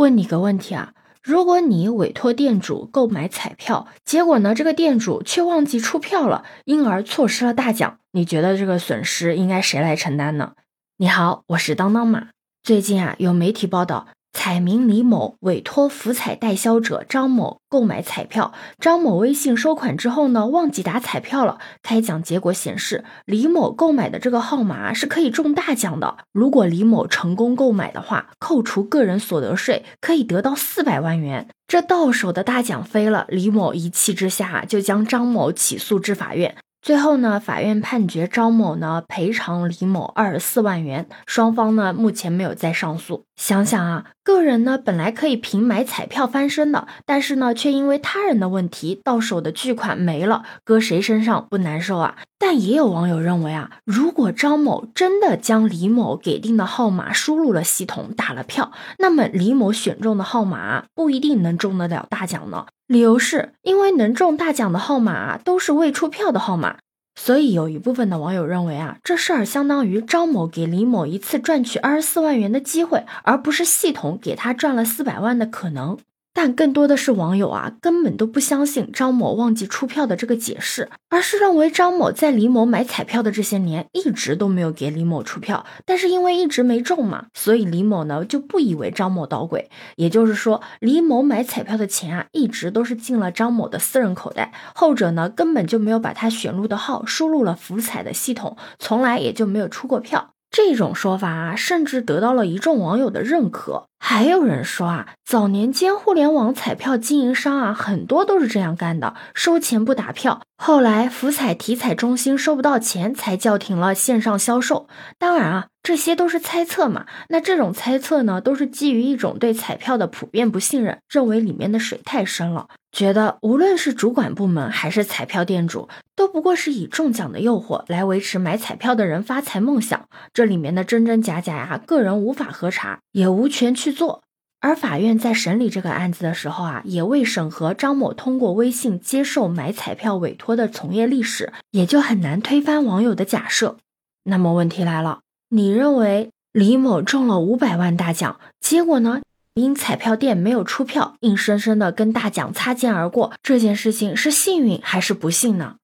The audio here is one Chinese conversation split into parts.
问你个问题啊，如果你委托店主购买彩票，结果呢，这个店主却忘记出票了，因而错失了大奖，你觉得这个损失应该谁来承担呢？你好，我是当当马。最近啊，有媒体报道。彩民李某委托福彩代销者张某购买彩票，张某微信收款之后呢，忘记打彩票了。开奖结果显示，李某购买的这个号码是可以中大奖的。如果李某成功购买的话，扣除个人所得税，可以得到四百万元。这到手的大奖飞了，李某一气之下就将张某起诉至法院。最后呢，法院判决张某呢赔偿李某二十四万元，双方呢目前没有再上诉。想想啊，个人呢本来可以凭买彩票翻身的，但是呢却因为他人的问题到手的巨款没了，搁谁身上不难受啊？但也有网友认为啊，如果张某真的将李某给定的号码输入了系统打了票，那么李某选中的号码不一定能中得了大奖呢。理由是因为能中大奖的号码都是未出票的号码，所以有一部分的网友认为啊，这事儿相当于张某给李某一次赚取二十四万元的机会，而不是系统给他赚了四百万的可能。但更多的是网友啊，根本都不相信张某忘记出票的这个解释，而是认为张某在李某买彩票的这些年一直都没有给李某出票，但是因为一直没中嘛，所以李某呢就不以为张某捣鬼。也就是说，李某买彩票的钱啊，一直都是进了张某的私人口袋，后者呢根本就没有把他选入的号输入了福彩的系统，从来也就没有出过票。这种说法啊，甚至得到了一众网友的认可。还有人说啊，早年间互联网彩票经营商啊，很多都是这样干的，收钱不打票。后来福彩体彩中心收不到钱，才叫停了线上销售。当然啊，这些都是猜测嘛。那这种猜测呢，都是基于一种对彩票的普遍不信任，认为里面的水太深了。觉得无论是主管部门还是彩票店主，都不过是以中奖的诱惑来维持买彩票的人发财梦想。这里面的真真假假呀，个人无法核查，也无权去做。而法院在审理这个案子的时候啊，也未审核张某通过微信接受买彩票委托的从业历史，也就很难推翻网友的假设。那么问题来了，你认为李某中了五百万大奖，结果呢？因彩票店没有出票，硬生生的跟大奖擦肩而过，这件事情是幸运还是不幸呢？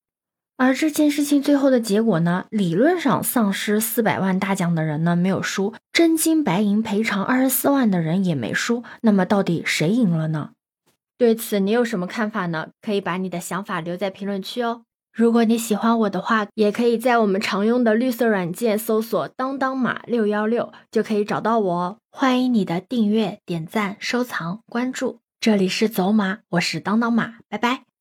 而这件事情最后的结果呢？理论上丧失四百万大奖的人呢没有输，真金白银赔偿二十四万的人也没输，那么到底谁赢了呢？对此你有什么看法呢？可以把你的想法留在评论区哦。如果你喜欢我的话，也可以在我们常用的绿色软件搜索“当当马六幺六”，就可以找到我哦。欢迎你的订阅、点赞、收藏、关注。这里是走马，我是当当马，拜拜。